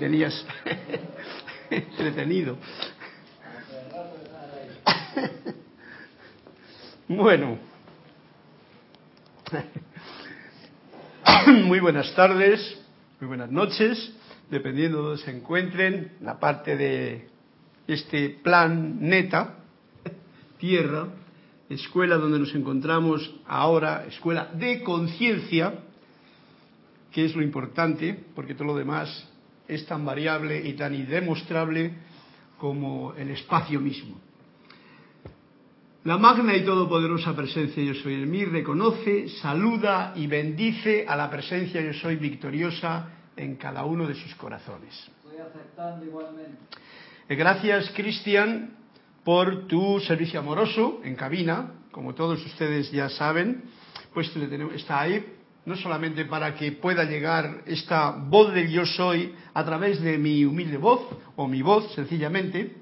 tenías entretenido. Bueno, muy buenas tardes, muy buenas noches, dependiendo de donde se encuentren, la parte de este plan neta, tierra, escuela donde nos encontramos ahora, escuela de conciencia, que es lo importante, porque todo lo demás es tan variable y tan indemostrable como el espacio mismo. La magna y todopoderosa presencia yo soy en mí reconoce, saluda y bendice a la presencia yo soy victoriosa en cada uno de sus corazones. Estoy aceptando igualmente. Eh, gracias, Cristian, por tu servicio amoroso en cabina. Como todos ustedes ya saben, pues está ahí no solamente para que pueda llegar esta voz del yo soy a través de mi humilde voz, o mi voz sencillamente,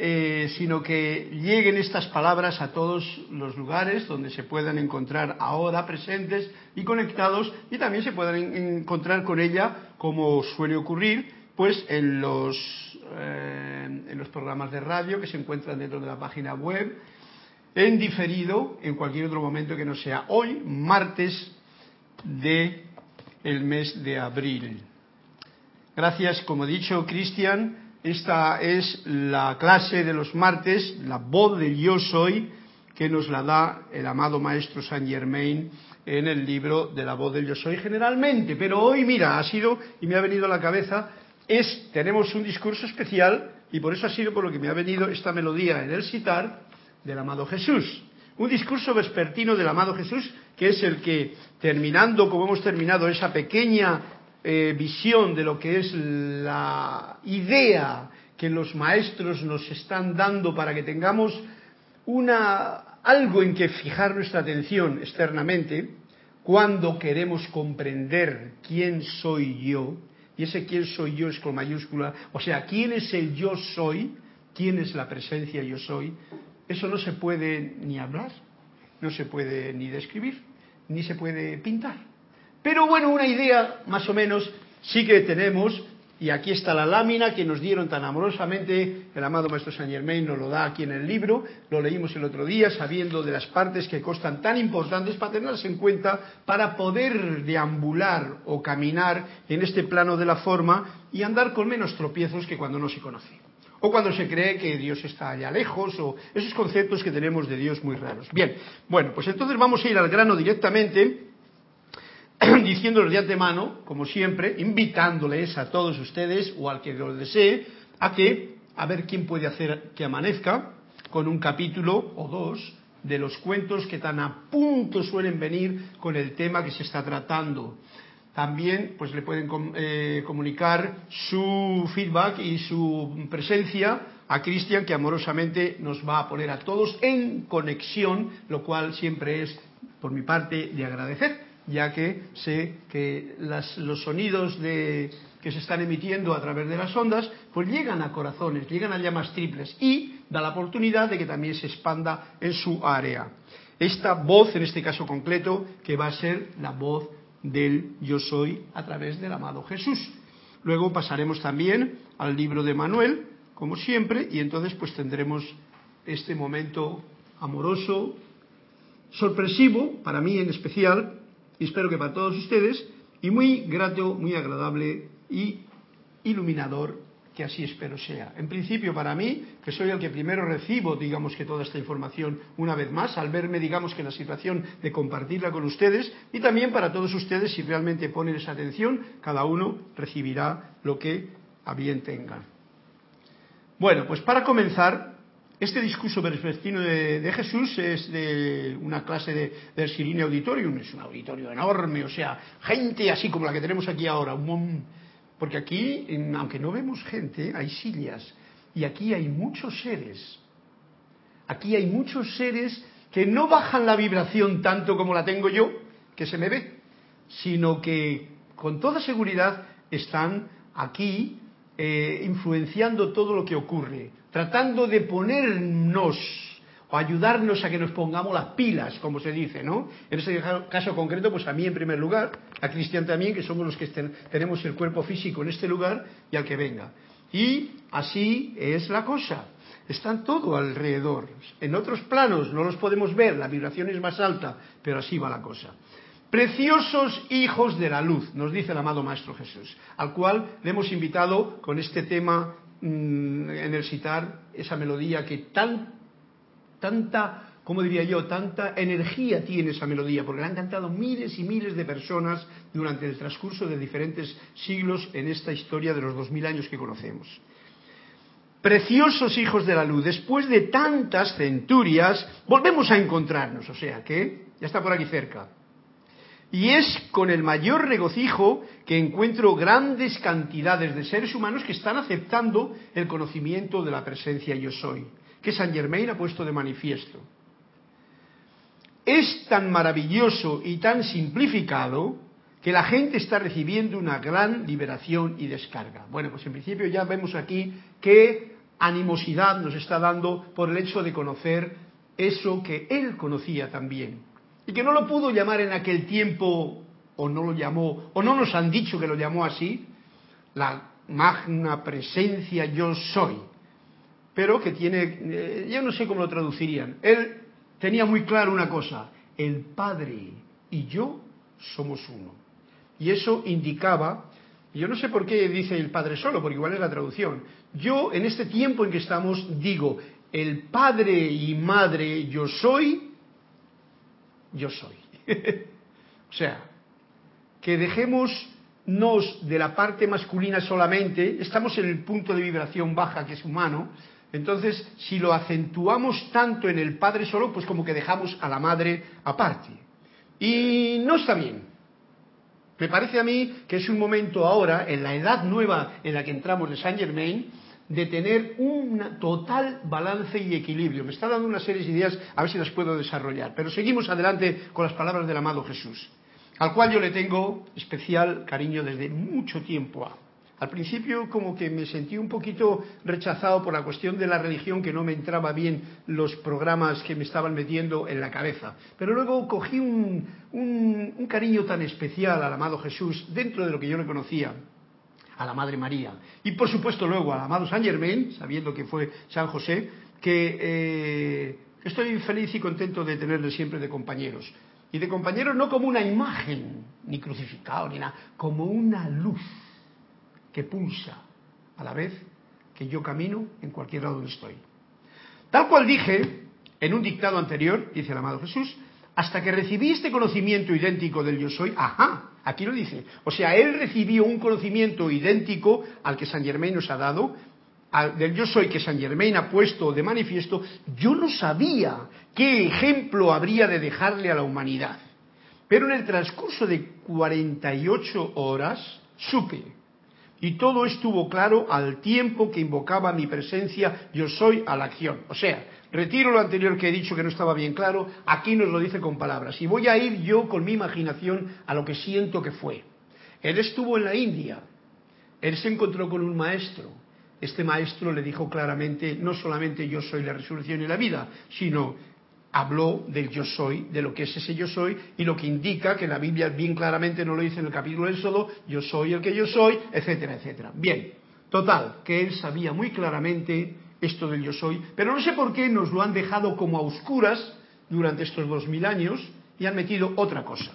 eh, sino que lleguen estas palabras a todos los lugares donde se puedan encontrar ahora presentes y conectados y también se puedan encontrar con ella, como suele ocurrir, pues en los, eh, en los programas de radio que se encuentran dentro de la página web, en diferido en cualquier otro momento que no sea hoy, martes de el mes de abril. Gracias, como he dicho, Cristian esta es la clase de los martes, la voz del yo soy, que nos la da el amado maestro Saint Germain en el libro de la voz del yo soy generalmente. Pero hoy, mira, ha sido, y me ha venido a la cabeza, es, tenemos un discurso especial, y por eso ha sido por lo que me ha venido esta melodía en el citar del amado Jesús. Un discurso vespertino del amado Jesús, que es el que, terminando como hemos terminado esa pequeña eh, visión de lo que es la idea que los maestros nos están dando para que tengamos una, algo en que fijar nuestra atención externamente, cuando queremos comprender quién soy yo, y ese quién soy yo es con mayúscula, o sea, quién es el yo soy, quién es la presencia yo soy, eso no se puede ni hablar, no se puede ni describir, ni se puede pintar. Pero bueno, una idea más o menos sí que tenemos, y aquí está la lámina que nos dieron tan amorosamente, el amado Maestro Saint Germain nos lo da aquí en el libro, lo leímos el otro día, sabiendo de las partes que costan tan importantes para tenerlas en cuenta, para poder deambular o caminar en este plano de la forma y andar con menos tropiezos que cuando no se conoce. O cuando se cree que Dios está allá lejos, o esos conceptos que tenemos de Dios muy raros. Bien, bueno, pues entonces vamos a ir al grano directamente diciéndoles de antemano, como siempre, invitándoles a todos ustedes o al que lo desee, a que, a ver quién puede hacer que amanezca con un capítulo o dos de los cuentos que tan a punto suelen venir con el tema que se está tratando. También pues le pueden eh, comunicar su feedback y su presencia a Cristian que amorosamente nos va a poner a todos en conexión, lo cual siempre es por mi parte de agradecer ya que sé que los sonidos que se están emitiendo a través de las ondas, pues llegan a corazones, llegan a llamas triples y da la oportunidad de que también se expanda en su área. Esta voz, en este caso concreto, que va a ser la voz del yo soy a través del amado Jesús. Luego pasaremos también al libro de Manuel, como siempre, y entonces pues tendremos este momento amoroso, sorpresivo, para mí en especial, y espero que para todos ustedes, y muy grato, muy agradable y iluminador, que así espero sea. En principio para mí, que soy el que primero recibo, digamos que toda esta información una vez más, al verme, digamos que en la situación de compartirla con ustedes, y también para todos ustedes, si realmente ponen esa atención, cada uno recibirá lo que a bien tenga. Bueno, pues para comenzar, este discurso vespertino de, Jesús es de una clase de, del Sirine Auditorium, es un auditorio enorme, o sea, gente así como la que tenemos aquí ahora, porque aquí, aunque no vemos gente, hay sillas, y aquí hay muchos seres, aquí hay muchos seres que no bajan la vibración tanto como la tengo yo, que se me ve, sino que con toda seguridad están aquí eh, influenciando todo lo que ocurre tratando de ponernos o ayudarnos a que nos pongamos las pilas, como se dice, ¿no? En ese caso concreto, pues a mí en primer lugar, a Cristian también, que somos los que tenemos el cuerpo físico en este lugar y al que venga. Y así es la cosa. Están todo alrededor. En otros planos no los podemos ver, la vibración es más alta, pero así va la cosa. Preciosos hijos de la luz, nos dice el amado Maestro Jesús, al cual le hemos invitado con este tema Mm, en el citar esa melodía que tan, tanta ¿cómo diría yo? Tanta energía tiene esa melodía, porque la han cantado miles y miles de personas durante el transcurso de diferentes siglos en esta historia de los dos mil años que conocemos. Preciosos hijos de la luz, después de tantas centurias, volvemos a encontrarnos, o sea que ya está por aquí cerca. Y es con el mayor regocijo que encuentro grandes cantidades de seres humanos que están aceptando el conocimiento de la presencia yo soy, que San Germain ha puesto de manifiesto. Es tan maravilloso y tan simplificado que la gente está recibiendo una gran liberación y descarga. Bueno, pues en principio ya vemos aquí qué animosidad nos está dando por el hecho de conocer eso que él conocía también y que no lo pudo llamar en aquel tiempo, o no lo llamó, o no nos han dicho que lo llamó así, la magna presencia yo soy, pero que tiene, eh, yo no sé cómo lo traducirían. Él tenía muy claro una cosa, el Padre y yo somos uno. Y eso indicaba, yo no sé por qué dice el Padre solo, porque igual es la traducción. Yo en este tiempo en que estamos digo, el Padre y Madre yo soy, yo soy. o sea, que dejémonos de la parte masculina solamente, estamos en el punto de vibración baja que es humano, entonces si lo acentuamos tanto en el padre solo, pues como que dejamos a la madre aparte. Y no está bien. Me parece a mí que es un momento ahora, en la edad nueva en la que entramos de Saint Germain, de tener un total balance y equilibrio. Me está dando una serie de ideas, a ver si las puedo desarrollar. Pero seguimos adelante con las palabras del amado Jesús, al cual yo le tengo especial cariño desde mucho tiempo. Al principio como que me sentí un poquito rechazado por la cuestión de la religión, que no me entraba bien los programas que me estaban metiendo en la cabeza. Pero luego cogí un, cariño tan especial al amado Jesús dentro de lo que yo le conocía a la Madre María. Y por supuesto luego al amado San Germain, sabiendo que fue San José, que eh, estoy feliz y contento de tenerle siempre de compañeros. Y de compañeros no como una imagen, ni crucificado, ni nada, como una luz que pulsa a la vez que yo camino en cualquier lado donde estoy. Tal cual dije en un dictado anterior, dice el amado Jesús, hasta que recibí este conocimiento idéntico del yo soy, ajá, aquí lo dice. O sea, él recibió un conocimiento idéntico al que San Germain nos ha dado, del yo soy que San Germain ha puesto de manifiesto, yo no sabía qué ejemplo habría de dejarle a la humanidad. Pero en el transcurso de 48 horas supe, y todo estuvo claro al tiempo que invocaba mi presencia, yo soy a la acción. O sea, Retiro lo anterior que he dicho que no estaba bien claro, aquí nos lo dice con palabras. Y voy a ir yo con mi imaginación a lo que siento que fue. Él estuvo en la India, él se encontró con un maestro. Este maestro le dijo claramente, no solamente yo soy la resurrección y la vida, sino habló del yo soy, de lo que es ese yo soy, y lo que indica que la Biblia bien claramente no lo dice en el capítulo del Éxodo, yo soy el que yo soy, etcétera, etcétera. Bien, total, que él sabía muy claramente esto del yo soy, pero no sé por qué nos lo han dejado como a oscuras durante estos dos mil años y han metido otra cosa.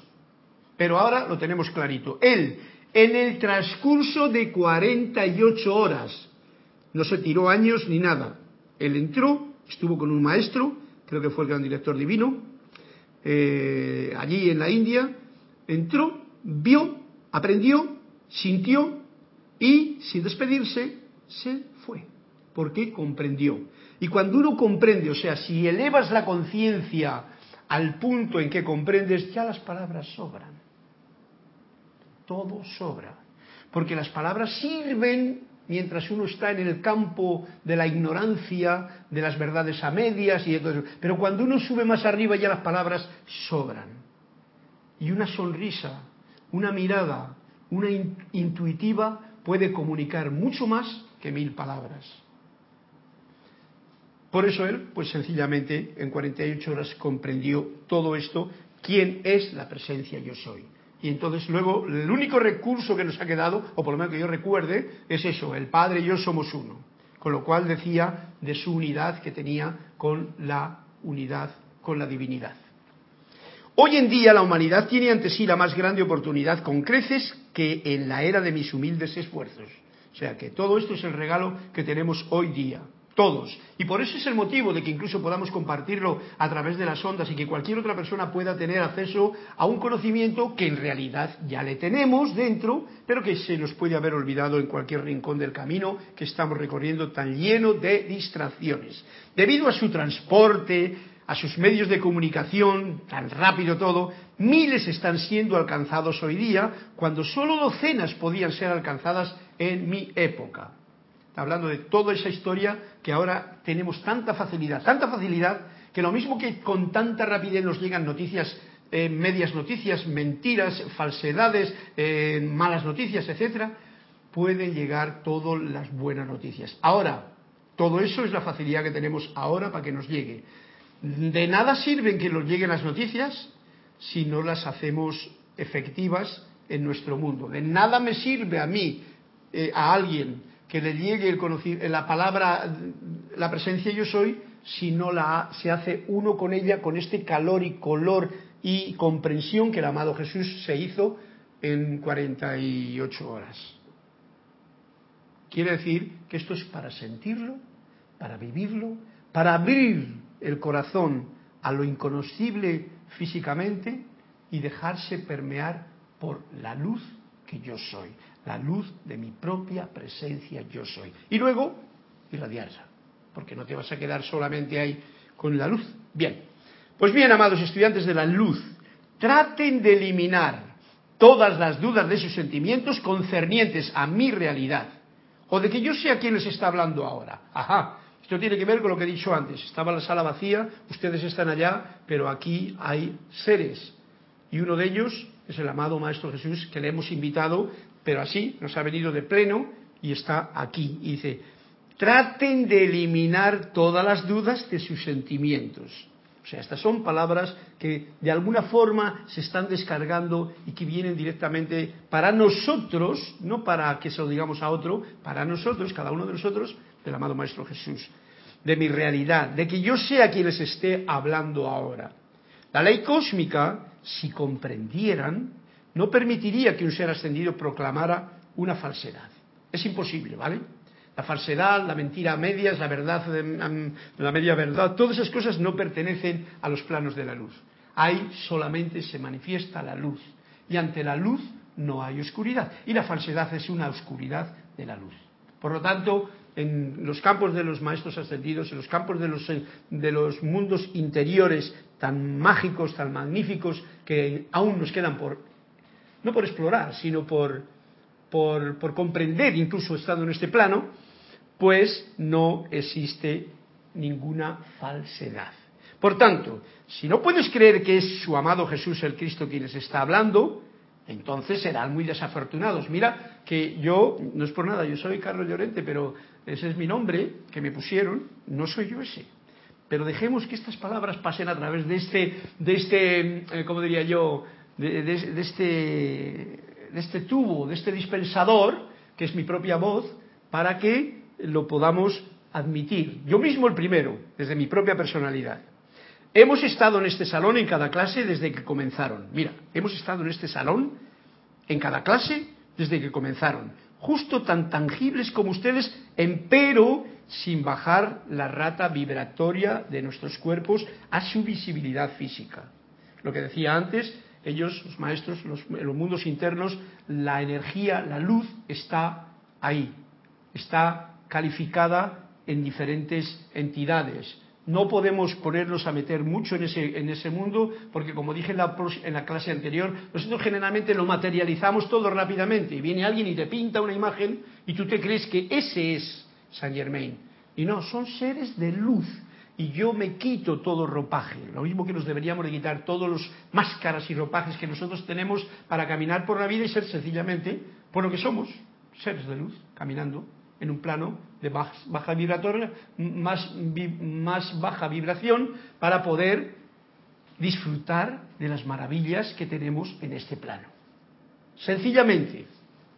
Pero ahora lo tenemos clarito. Él, en el transcurso de 48 horas, no se tiró años ni nada. Él entró, estuvo con un maestro, creo que fue el gran director divino, eh, allí en la India, entró, vio, aprendió, sintió y, sin despedirse, se fue porque comprendió. Y cuando uno comprende, o sea, si elevas la conciencia al punto en que comprendes, ya las palabras sobran. Todo sobra. Porque las palabras sirven mientras uno está en el campo de la ignorancia, de las verdades a medias y de todo eso. Pero cuando uno sube más arriba ya las palabras sobran. Y una sonrisa, una mirada, una intuitiva puede comunicar mucho más que mil palabras. Por eso él, pues sencillamente, en 48 horas comprendió todo esto, quién es la presencia yo soy. Y entonces luego el único recurso que nos ha quedado, o por lo menos que yo recuerde, es eso, el Padre y yo somos uno. Con lo cual decía de su unidad que tenía con la unidad, con la divinidad. Hoy en día la humanidad tiene ante sí la más grande oportunidad con creces que en la era de mis humildes esfuerzos. O sea que todo esto es el regalo que tenemos hoy día todos. Y por eso es el motivo de que incluso podamos compartirlo a través de las ondas y que cualquier otra persona pueda tener acceso a un conocimiento que en realidad ya le tenemos dentro, pero que se nos puede haber olvidado en cualquier rincón del camino que estamos recorriendo tan lleno de distracciones. Debido a su transporte, a sus medios de comunicación, tan rápido todo, miles están siendo alcanzados hoy día, cuando solo docenas podían ser alcanzadas en mi época. Hablando de toda esa historia que ahora tenemos tanta facilidad, tanta facilidad, que lo mismo que con tanta rapidez nos llegan noticias, eh, medias noticias, mentiras, falsedades, eh, malas noticias, etcétera, pueden llegar todas las buenas noticias. Ahora, todo eso es la facilidad que tenemos ahora para que nos llegue. De nada sirven que nos lleguen las noticias si no las hacemos efectivas en nuestro mundo. De nada me sirve a mí, eh, a alguien, que le llegue el la palabra, la presencia yo soy, si no la, se hace uno con ella, con este calor y color y comprensión que el amado Jesús se hizo en 48 horas. Quiere decir que esto es para sentirlo, para vivirlo, para abrir el corazón a lo inconocible físicamente y dejarse permear por la luz que yo soy, la luz de mi propia presencia yo soy. Y luego irradiarla, porque no te vas a quedar solamente ahí con la luz. Bien, pues bien, amados estudiantes de la luz, traten de eliminar todas las dudas de sus sentimientos concernientes a mi realidad, o de que yo sea quien les está hablando ahora. Ajá, esto tiene que ver con lo que he dicho antes. Estaba la sala vacía, ustedes están allá, pero aquí hay seres. Y uno de ellos es el amado Maestro Jesús, que le hemos invitado, pero así nos ha venido de pleno y está aquí. Y dice, traten de eliminar todas las dudas de sus sentimientos. O sea, estas son palabras que de alguna forma se están descargando y que vienen directamente para nosotros, no para que se lo digamos a otro, para nosotros, cada uno de nosotros, del amado Maestro Jesús, de mi realidad, de que yo sea quien les esté hablando ahora. La ley cósmica, si comprendieran, no permitiría que un ser ascendido proclamara una falsedad. Es imposible, ¿vale? La falsedad, la mentira a medias, la verdad, la media verdad, todas esas cosas no pertenecen a los planos de la luz. Ahí solamente se manifiesta la luz. Y ante la luz no hay oscuridad. Y la falsedad es una oscuridad de la luz. Por lo tanto, en los campos de los maestros ascendidos, en los campos de los, de los mundos interiores tan mágicos, tan magníficos, que aún nos quedan por, no por explorar, sino por, por, por comprender, incluso estando en este plano, pues no existe ninguna falsedad. Por tanto, si no puedes creer que es su amado Jesús el Cristo quien les está hablando, entonces serán muy desafortunados. Mira que yo, no es por nada, yo soy Carlos Llorente, pero ese es mi nombre que me pusieron, no soy yo ese. Pero dejemos que estas palabras pasen a través de este, de este, eh, ¿cómo diría yo? De, este, de este tubo, de este dispensador, que es mi propia voz, para que lo podamos admitir. Yo mismo el primero, desde mi propia personalidad. Hemos estado en este salón en cada clase desde que comenzaron. Mira, hemos estado en este salón en cada clase desde que comenzaron. Justo tan tangibles como ustedes, empero sin bajar la rata vibratoria de nuestros cuerpos a su visibilidad física. Lo que decía antes, ellos, los maestros, en los mundos internos, la energía, la luz está ahí, está calificada en diferentes entidades, no podemos ponernos a meter mucho en ese, en ese mundo porque, como dije en la, en la clase anterior, nosotros generalmente lo materializamos todo rápidamente. Y viene alguien y te pinta una imagen y tú te crees que ese es Saint Germain. Y no, son seres de luz. Y yo me quito todo ropaje. Lo mismo que nos deberíamos de quitar todos los máscaras y ropajes que nosotros tenemos para caminar por la vida y ser sencillamente por lo que somos, seres de luz, caminando en un plano de baja vibratoria, más, baja vibración, para poder disfrutar de las maravillas que tenemos en este plano. Sencillamente,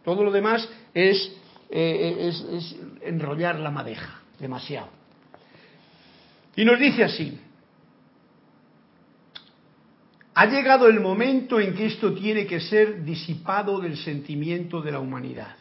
todo lo demás es, eh, es, es enrollar la madeja, demasiado. Y nos dice así, ha llegado el momento en que esto tiene que ser disipado del sentimiento de la humanidad.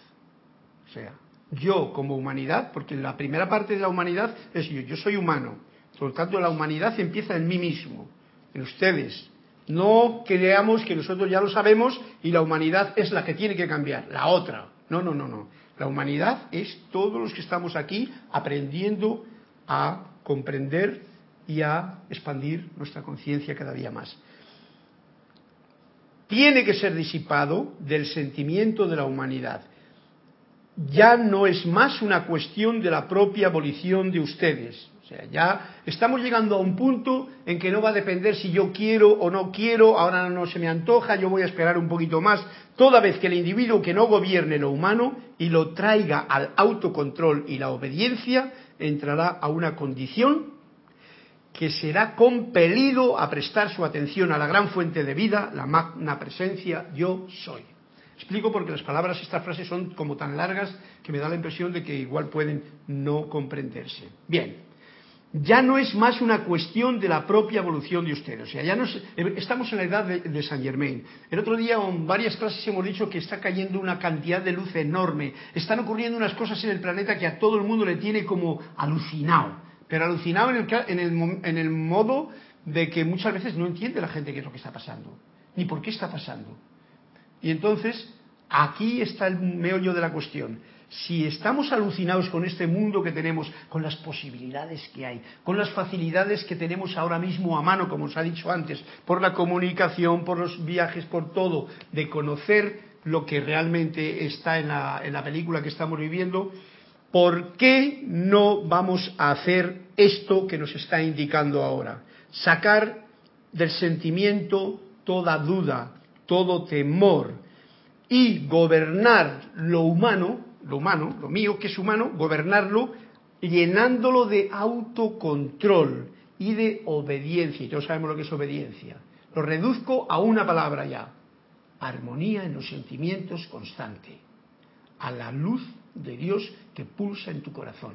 O sea, yo como humanidad, porque la primera parte de la humanidad es yo, yo soy humano, por lo tanto la humanidad empieza en mí mismo, en ustedes. No creamos que nosotros ya lo sabemos y la humanidad es la que tiene que cambiar, la otra. No, no, no, no. La humanidad es todos los que estamos aquí aprendiendo a comprender y a expandir nuestra conciencia cada día más. Tiene que ser disipado del sentimiento de la humanidad. Ya no es más una cuestión de la propia abolición de ustedes. O sea, ya estamos llegando a un punto en que no va a depender si yo quiero o no quiero, ahora no se me antoja, yo voy a esperar un poquito más, toda vez que el individuo que no gobierne lo humano y lo traiga al autocontrol y la obediencia, entrará a una condición que será compelido a prestar su atención a la gran fuente de vida, la magna presencia yo soy. Explico porque las palabras, estas frases son como tan largas que me da la impresión de que igual pueden no comprenderse. Bien, ya no es más una cuestión de la propia evolución de ustedes. O sea, ya no estamos en la edad de, de Saint Germain. El otro día en varias clases hemos dicho que está cayendo una cantidad de luz enorme. Están ocurriendo unas cosas en el planeta que a todo el mundo le tiene como alucinado. Pero alucinado en el, en el, en el modo de que muchas veces no entiende la gente qué es lo que está pasando, ni por qué está pasando. Y entonces, aquí está el meollo de la cuestión si estamos alucinados con este mundo que tenemos, con las posibilidades que hay, con las facilidades que tenemos ahora mismo a mano, como os ha dicho antes, por la comunicación, por los viajes, por todo, de conocer lo que realmente está en la, en la película que estamos viviendo, ¿por qué no vamos a hacer esto que nos está indicando ahora? Sacar del sentimiento toda duda, todo temor y gobernar lo humano lo humano, lo mío que es humano, gobernarlo llenándolo de autocontrol y de obediencia. Y todos sabemos lo que es obediencia. Lo reduzco a una palabra ya. Armonía en los sentimientos constante. A la luz de Dios que pulsa en tu corazón.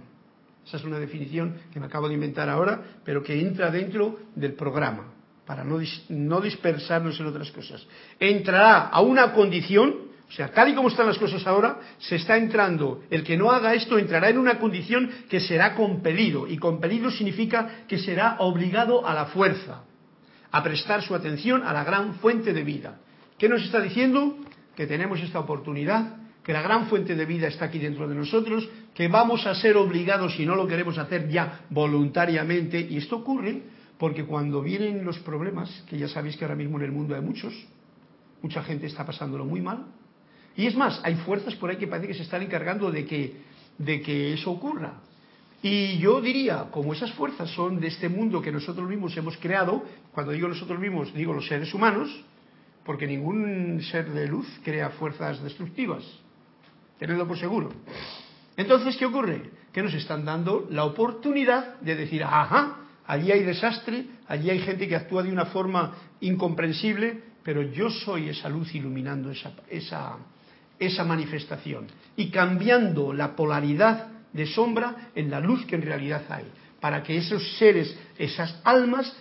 Esa es una definición que me acabo de inventar ahora, pero que entra dentro del programa, para no, no dispersarnos en otras cosas. Entrará a una condición o sea, tal y como están las cosas ahora, se está entrando, el que no haga esto entrará en una condición que será compelido, y compelido significa que será obligado a la fuerza, a prestar su atención a la gran fuente de vida. ¿Qué nos está diciendo? Que tenemos esta oportunidad, que la gran fuente de vida está aquí dentro de nosotros, que vamos a ser obligados, si no lo queremos hacer ya voluntariamente, y esto ocurre porque cuando vienen los problemas, que ya sabéis que ahora mismo en el mundo hay muchos, mucha gente está pasándolo muy mal, y es más, hay fuerzas por ahí que parece que se están encargando de que, de que eso ocurra. Y yo diría, como esas fuerzas son de este mundo que nosotros mismos hemos creado, cuando digo nosotros mismos, digo los seres humanos, porque ningún ser de luz crea fuerzas destructivas. Tenedlo por seguro. Entonces, ¿qué ocurre? Que nos están dando la oportunidad de decir, ajá, allí hay desastre, allí hay gente que actúa de una forma incomprensible, pero yo soy esa luz iluminando esa, esa, esa manifestación y cambiando la polaridad de sombra en la luz que en realidad hay, para que esos seres, esas almas,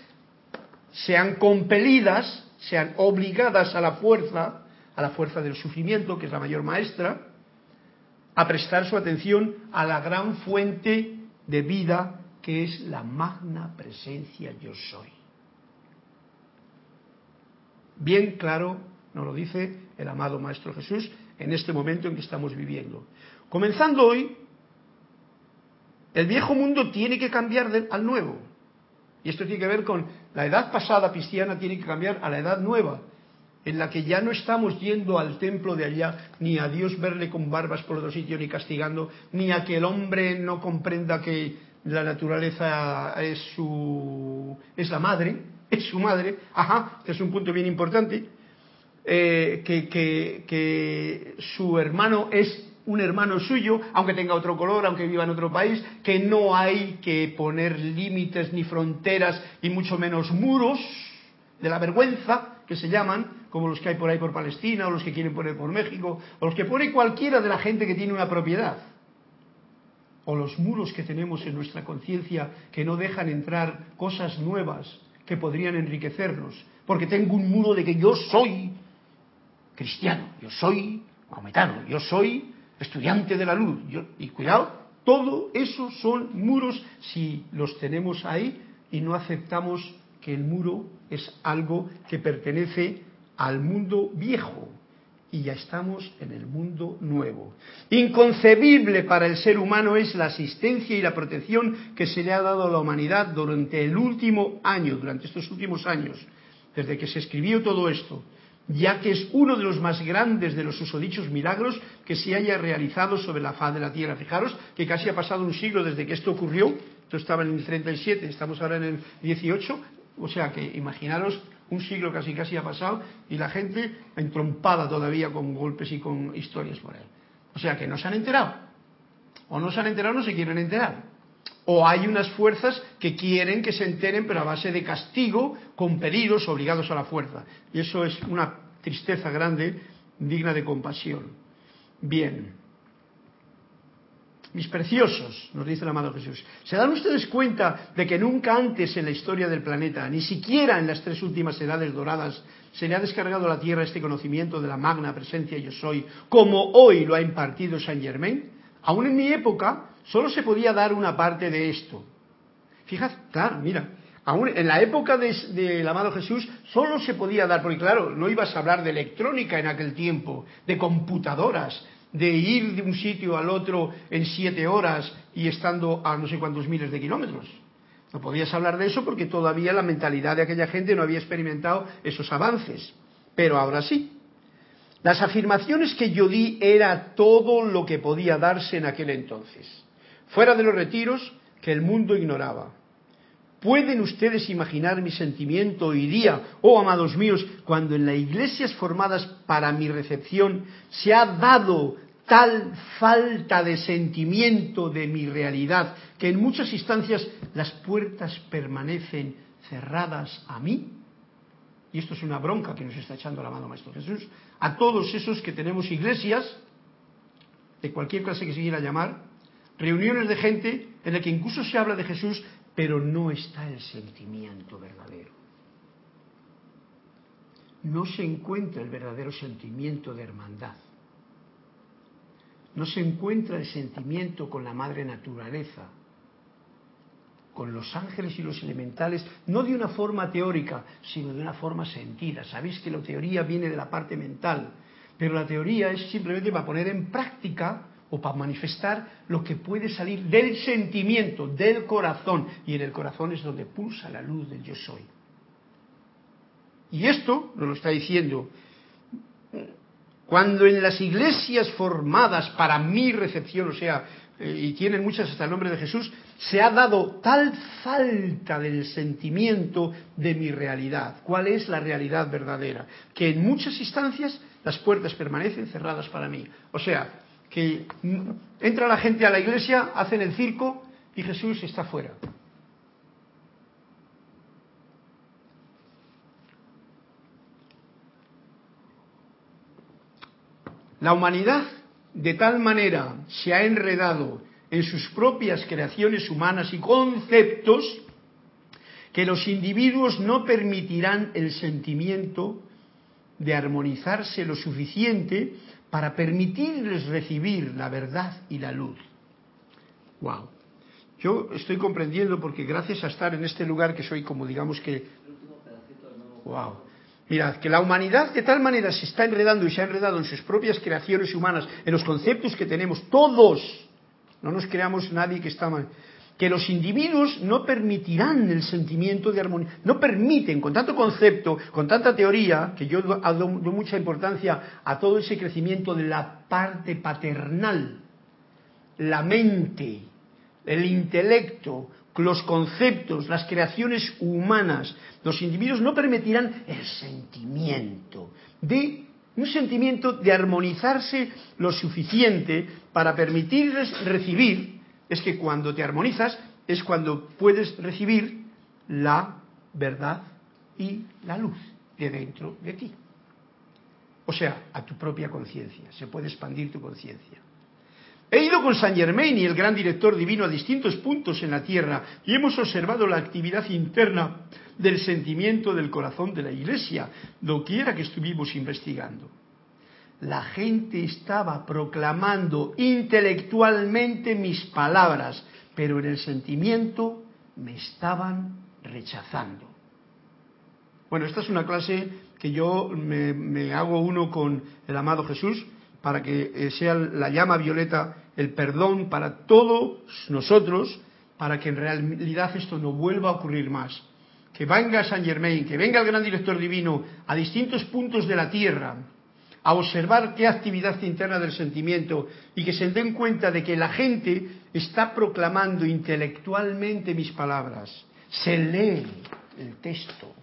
sean compelidas, sean obligadas a la fuerza, a la fuerza del sufrimiento, que es la mayor maestra, a prestar su atención a la gran fuente de vida que es la magna presencia yo soy. Bien claro nos lo dice el amado Maestro Jesús en este momento en que estamos viviendo. Comenzando hoy, el viejo mundo tiene que cambiar al nuevo. Y esto tiene que ver con la edad pasada cristiana, tiene que cambiar a la edad nueva, en la que ya no estamos yendo al templo de allá, ni a Dios verle con barbas por otro sitio, ni castigando, ni a que el hombre no comprenda que la naturaleza es su es la madre, es su madre, ajá, este es un punto bien importante, eh, que, su hermano es un hermano suyo, aunque tenga otro color, aunque viva en otro país, que no hay que poner límites ni fronteras y mucho menos muros de la vergüenza, que se llaman, como los que hay por ahí por Palestina, o los que quieren poner por México, o los que pone cualquiera de la gente que tiene una propiedad, o los muros que tenemos en nuestra conciencia que no dejan entrar cosas nuevas que podrían enriquecernos, porque tengo un muro de que yo soy cristiano, yo soy maometano, yo soy estudiante de la luz. y cuidado, todo eso son muros si los tenemos ahí y no aceptamos que el muro es algo que pertenece al mundo viejo y ya estamos en el mundo nuevo. Inconcebible para el ser humano es la asistencia y la protección que se le ha dado a la humanidad durante el último año, durante estos últimos años, desde que se escribió todo esto, ya que es uno de los más grandes de los susodichos milagros que se haya realizado sobre la faz de la tierra. Fijaros que casi ha pasado un siglo desde que esto ocurrió, esto estaba en el 37, estamos ahora en el 18, o sea que imaginaros un siglo casi casi ha pasado y la gente entrompada todavía con golpes y con historias por ahí. O sea que no se han enterado. O no se han enterado, no se quieren enterar. O hay unas fuerzas que quieren que se enteren, pero a base de castigo, con pedidos, obligados a la fuerza. Y eso es una tristeza grande, digna de compasión. Bien. Mis preciosos, nos dice el amado Jesús, ¿se dan ustedes cuenta de que nunca antes en la historia del planeta, ni siquiera en las tres últimas edades doradas, se le ha descargado a la Tierra este conocimiento de la magna presencia yo soy, como hoy lo ha impartido Saint Germain? Aún en mi época solo se podía dar una parte de esto. Fíjate, claro, mira, aún en la época del de, amado Jesús solo se podía dar, porque claro, no ibas a hablar de electrónica en aquel tiempo, de computadoras, de ir de un sitio al otro en siete horas y estando a no sé cuántos miles de kilómetros. No podías hablar de eso porque todavía la mentalidad de aquella gente no había experimentado esos avances. Pero ahora sí. Las afirmaciones que yo di era todo lo que podía darse en aquel entonces, fuera de los retiros que el mundo ignoraba. ¿Pueden ustedes imaginar mi sentimiento hoy día, oh amados míos, cuando en las iglesias formadas para mi recepción se ha dado tal falta de sentimiento de mi realidad que en muchas instancias las puertas permanecen cerradas a mí? Y esto es una bronca que nos está echando la mano Maestro Jesús a todos esos que tenemos iglesias, de cualquier clase que se quiera llamar, reuniones de gente en la que incluso se habla de Jesús pero no está el sentimiento verdadero. No se encuentra el verdadero sentimiento de hermandad. No se encuentra el sentimiento con la madre naturaleza, con los ángeles y los elementales, no de una forma teórica, sino de una forma sentida. Sabéis que la teoría viene de la parte mental, pero la teoría es simplemente para poner en práctica o para manifestar lo que puede salir del sentimiento, del corazón. Y en el corazón es donde pulsa la luz del yo soy. Y esto nos lo está diciendo. Cuando en las iglesias formadas para mi recepción, o sea, eh, y tienen muchas hasta el nombre de Jesús, se ha dado tal falta del sentimiento de mi realidad. ¿Cuál es la realidad verdadera? Que en muchas instancias las puertas permanecen cerradas para mí. O sea, que entra la gente a la iglesia, hacen el circo y Jesús está fuera. La humanidad de tal manera se ha enredado en sus propias creaciones humanas y conceptos que los individuos no permitirán el sentimiento de armonizarse lo suficiente para permitirles recibir la verdad y la luz. Wow. Yo estoy comprendiendo porque gracias a estar en este lugar que soy como digamos que Wow. Mirad, que la humanidad de tal manera se está enredando y se ha enredado en sus propias creaciones humanas, en los conceptos que tenemos todos. No nos creamos nadie que está mal que los individuos no permitirán el sentimiento de armonía, no permiten, con tanto concepto, con tanta teoría, que yo doy mucha importancia a todo ese crecimiento de la parte paternal, la mente, el intelecto, los conceptos, las creaciones humanas, los individuos no permitirán el sentimiento de un sentimiento de armonizarse lo suficiente para permitirles recibir es que cuando te armonizas es cuando puedes recibir la verdad y la luz de dentro de ti. O sea, a tu propia conciencia. Se puede expandir tu conciencia. He ido con Saint Germain y el gran director divino a distintos puntos en la Tierra y hemos observado la actividad interna del sentimiento del corazón de la Iglesia, quiera que estuvimos investigando. La gente estaba proclamando intelectualmente mis palabras, pero en el sentimiento me estaban rechazando. Bueno, esta es una clase que yo me, hago uno con el amado Jesús para que eh, sea la llama violeta, el perdón para todos nosotros, para que en realidad esto no vuelva a ocurrir más. Que venga San Germain, que venga el gran director divino a distintos puntos de la tierra, a observar qué actividad interna del sentimiento y que se den cuenta de que la gente está proclamando intelectualmente mis palabras. Se lee el texto,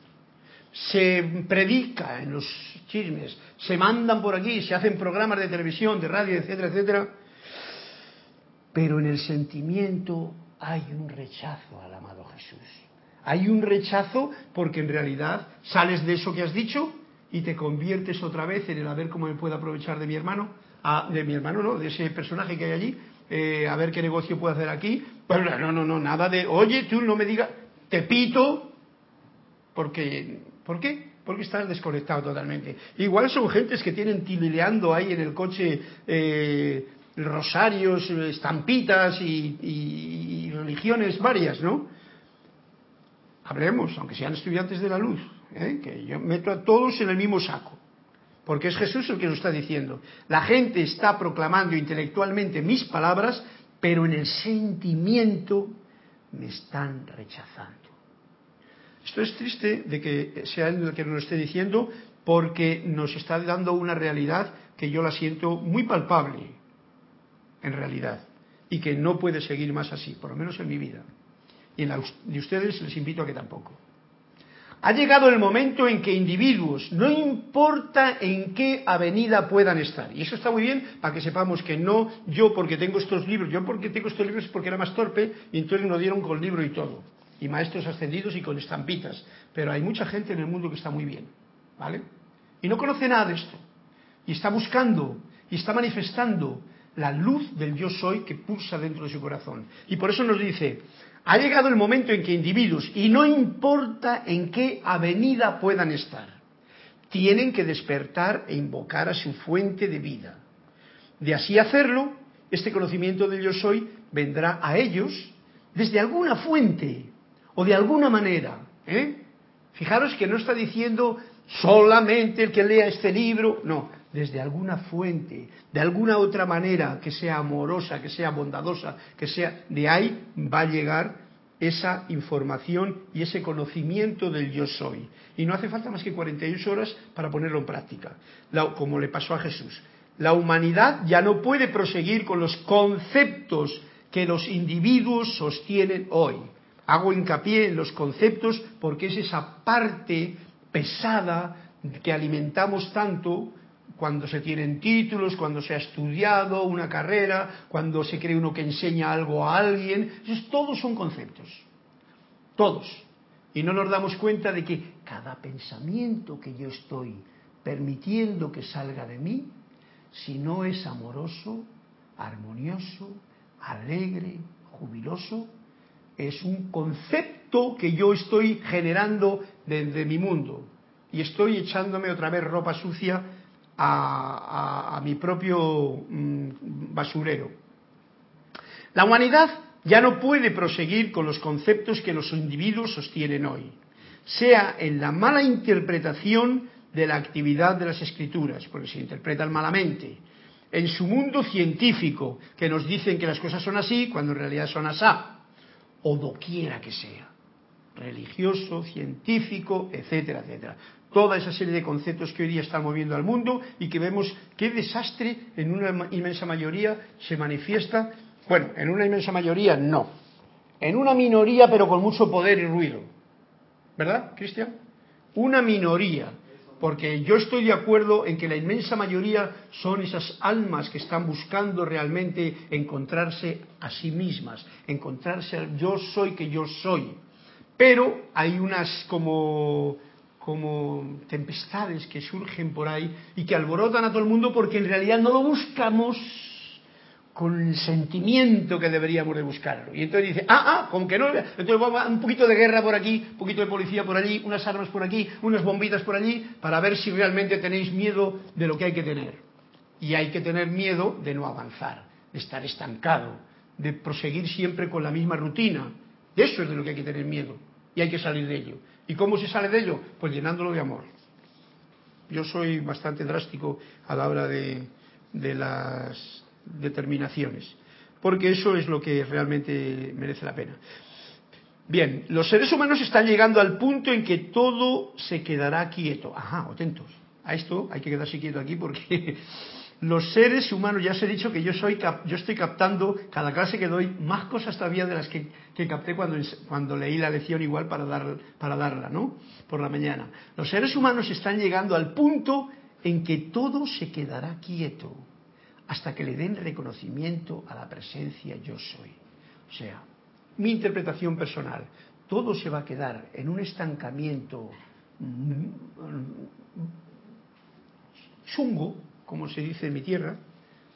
se predica en los chismes, se mandan por aquí, se hacen programas de televisión, de radio, etcétera, etcétera. Pero en el sentimiento hay un rechazo al amado Jesús. Hay un rechazo porque en realidad sales de eso que has dicho y te conviertes otra vez en el a ver cómo me puedo aprovechar de mi hermano, de mi hermano, no, de ese personaje que hay allí, eh, a ver qué negocio puedo hacer aquí. Pero no, no, no, nada de, oye, tú no me digas, te pito, porque, ¿por qué? Porque estás desconectado totalmente. Igual son gentes que tienen tilileando ahí en el coche eh, rosarios, estampitas y religiones varias, ¿no? Hablemos, aunque sean estudiantes de la luz. ¿Eh? que yo meto a todos en el mismo saco. Porque es Jesús el que nos está diciendo. La gente está proclamando intelectualmente mis palabras, pero en el sentimiento me están rechazando. Esto es triste de que sea el que nos lo esté diciendo porque nos está dando una realidad que yo la siento muy palpable, en realidad, y que no puede seguir más así, por lo menos en mi vida. Y en la de ustedes les invito a que tampoco. Ha llegado el momento en que individuos, no importa en qué avenida puedan estar, y eso está muy bien para que sepamos que no yo porque tengo estos libros, yo porque tengo estos libros es porque era más torpe y entonces nos dieron con libro y todo, y maestros ascendidos y con estampitas, pero hay mucha gente en el mundo que está muy bien, ¿vale? Y no conoce nada de esto, y está buscando, y está manifestando la luz del yo soy que pulsa dentro de su corazón. Y por eso nos dice, ha llegado el momento en que individuos, y no importa en qué avenida puedan estar, tienen que despertar e invocar a su fuente de vida. De así hacerlo, este conocimiento del yo soy vendrá a ellos desde alguna fuente o de alguna manera. ¿eh? Fijaros que no está diciendo solamente el que lea este libro, no, desde alguna fuente, de alguna otra manera que sea amorosa, que sea bondadosa, que sea, de ahí va a llegar esa información y ese conocimiento del yo soy. Y no hace falta más que 48 horas para ponerlo en práctica, como le pasó a Jesús. La humanidad ya no puede proseguir con los conceptos que los individuos sostienen hoy. Hago hincapié en los conceptos porque es esa parte pesada que alimentamos tanto cuando se tienen títulos, cuando se ha estudiado una carrera, cuando se cree uno que enseña algo a alguien. Todos son conceptos. Todos. Y no nos damos cuenta de que cada pensamiento que yo estoy permitiendo que salga de mí, si no es amoroso, armonioso, alegre, jubiloso, es un concepto que yo estoy generando desde mi mundo. Y estoy echándome otra vez ropa sucia a, mi propio mm, basurero. La humanidad ya no puede proseguir con los conceptos que los individuos sostienen hoy, sea en la mala interpretación de la actividad de las escrituras, porque se interpretan malamente, en su mundo científico, que nos dicen que las cosas son así cuando en realidad son asá, o doquiera que sea, religioso, científico, etcétera, etcétera toda esa serie de conceptos que hoy día están moviendo al mundo y que vemos qué desastre en una inmensa mayoría se manifiesta. Bueno, en una inmensa mayoría no. En una minoría pero con mucho poder y ruido. ¿Verdad, Cristian? Una minoría. Porque yo estoy de acuerdo en que la inmensa mayoría son esas almas que están buscando realmente encontrarse a sí mismas, encontrarse al yo soy que yo soy. Pero hay unas como como tempestades que surgen por ahí y que alborotan a todo el mundo porque en realidad no lo buscamos con el sentimiento que deberíamos de buscarlo. Y entonces dice, ah, ah, con que no, entonces vamos a un poquito de guerra por aquí, un poquito de policía por allí, unas armas por aquí, unas bombitas por allí, para ver si realmente tenéis miedo de lo que hay que tener. Y hay que tener miedo de no avanzar, de estar estancado, de proseguir siempre con la misma rutina. De eso es de lo que hay que tener miedo. Y hay que salir de ello. ¿Y cómo se sale de ello? Pues llenándolo de amor. Yo soy bastante drástico a la hora de, las determinaciones, porque eso es lo que realmente merece la pena. Bien, los seres humanos están llegando al punto en que todo se quedará quieto. Ajá, atentos. A esto hay que quedarse quieto aquí porque los seres humanos, ya os he dicho que yo soy yo estoy captando cada clase que doy más cosas todavía de las que, que capté cuando, cuando leí la lección igual para, dar, para darla, ¿no? Por la mañana. Los seres humanos están llegando al punto en que todo se quedará quieto hasta que le den reconocimiento a la presencia yo soy. O sea, mi interpretación personal, todo se va a quedar en un estancamiento chungo, como se dice en mi tierra,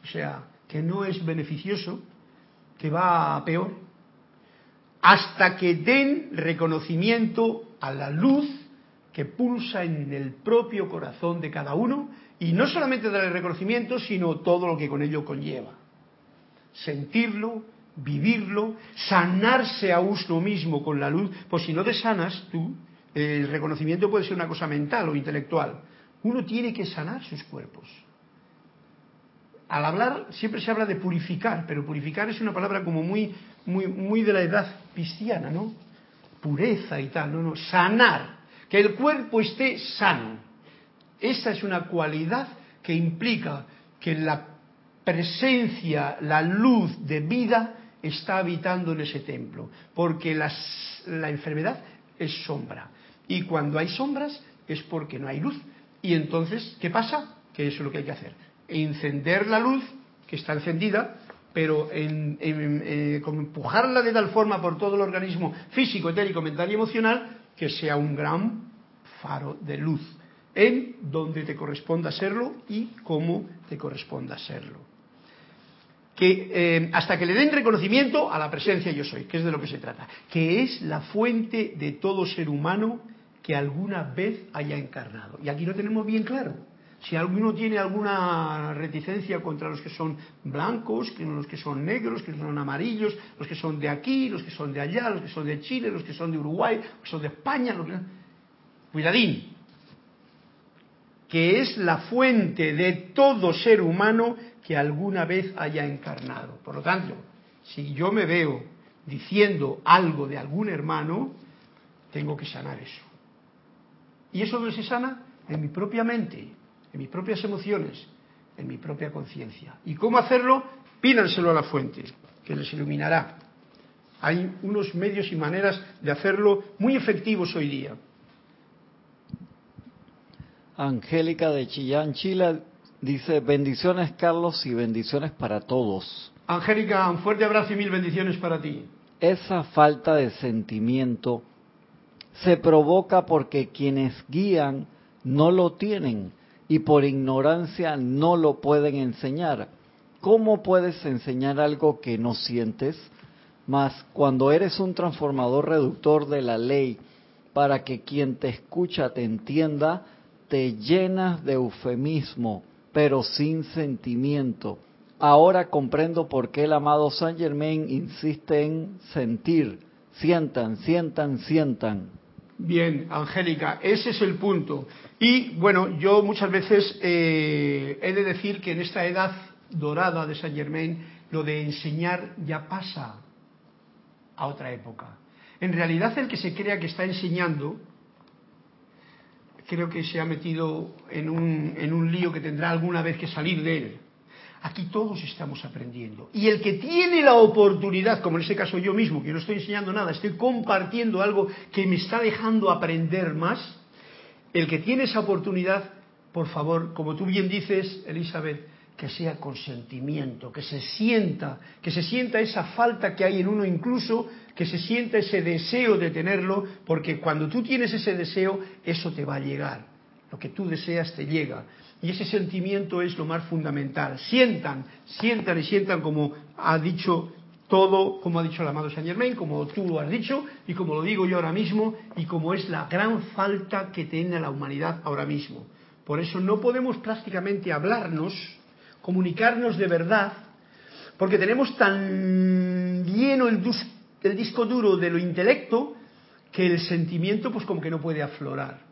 o sea, que no es beneficioso, que va a peor, hasta que den reconocimiento a la luz que pulsa en el propio corazón de cada uno, y no solamente darle reconocimiento, sino todo lo que con ello conlleva. Sentirlo, vivirlo, sanarse a uno mismo con la luz, pues si no te sanas tú, el reconocimiento puede ser una cosa mental o intelectual. Uno tiene que sanar sus cuerpos. Al hablar siempre se habla de purificar, pero purificar es una palabra como muy, muy, muy de la edad cristiana, ¿no? Pureza y tal, no, no, sanar, que el cuerpo esté sano. Esa es una cualidad que implica que la presencia, la luz de vida está habitando en ese templo, porque la enfermedad es sombra. Y cuando hay sombras es porque no hay luz. Y entonces, ¿qué pasa? Que eso es lo que hay que hacer. Encender la luz, que está encendida, pero en, eh, empujarla de tal forma por todo el organismo físico, etérico, mental y emocional, que sea un gran faro de luz, en donde te corresponda serlo y cómo te corresponda serlo que eh, hasta que le den reconocimiento a la presencia yo soy, que es de lo que se trata, que es la fuente de todo ser humano que alguna vez haya encarnado. Y aquí lo tenemos bien claro. Si alguno tiene alguna reticencia contra los que son blancos, los que son negros, que son amarillos, los que son de aquí, los que son de allá, los que son de Chile, los que son de Uruguay, los que son de España, cuidadín, que es la fuente de todo ser humano que alguna vez haya encarnado. Por lo tanto, si yo me veo diciendo algo de algún hermano, tengo que sanar eso. ¿Y eso dónde se sana? En mi propia mente, en mis propias emociones, en mi propia conciencia. ¿Y cómo hacerlo? Pídanselo a la fuente, que les iluminará. Hay unos medios y maneras de hacerlo muy efectivos hoy día. Angélica de Chillán, Chile, Dice, bendiciones Carlos y bendiciones para todos. Angélica, un fuerte abrazo y mil bendiciones para ti. Esa falta de sentimiento se provoca porque quienes guían no lo tienen y por ignorancia no lo pueden enseñar. ¿Cómo puedes enseñar algo que no sientes? Mas cuando eres un transformador reductor de la ley para que quien te escucha te entienda, te llenas de eufemismo pero sin sentimiento. Ahora comprendo por qué el amado Saint Germain insiste en sentir. Sientan, sientan, sientan. Bien, Angélica, ese es el punto. Y bueno, yo muchas veces eh, he de decir que en esta edad dorada de Saint Germain, lo de enseñar ya pasa a otra época. En realidad el que se crea que está enseñando creo que se ha metido en un, en un lío que tendrá alguna vez que salir de él. Aquí todos estamos aprendiendo. Y el que tiene la oportunidad, como en este caso yo mismo, que no estoy enseñando nada, estoy compartiendo algo que me está dejando aprender más, el que tiene esa oportunidad, por favor, como tú bien dices, Elizabeth, que sea con sentimiento, que se sienta, que se sienta esa falta que hay en uno incluso, que se sienta ese deseo de tenerlo, porque cuando tú tienes ese deseo, eso te va a llegar. Lo que tú deseas te llega. Y ese sentimiento es lo más fundamental. Sientan, sientan y sientan como ha dicho todo, como ha dicho el amado Saint Germain, como tú lo has dicho y como lo digo yo ahora mismo y como es la gran falta que tiene la humanidad ahora mismo. Por eso no podemos prácticamente hablarnos comunicarnos de verdad, porque tenemos tan lleno el, el disco duro de lo intelecto que el sentimiento pues como que no puede aflorar.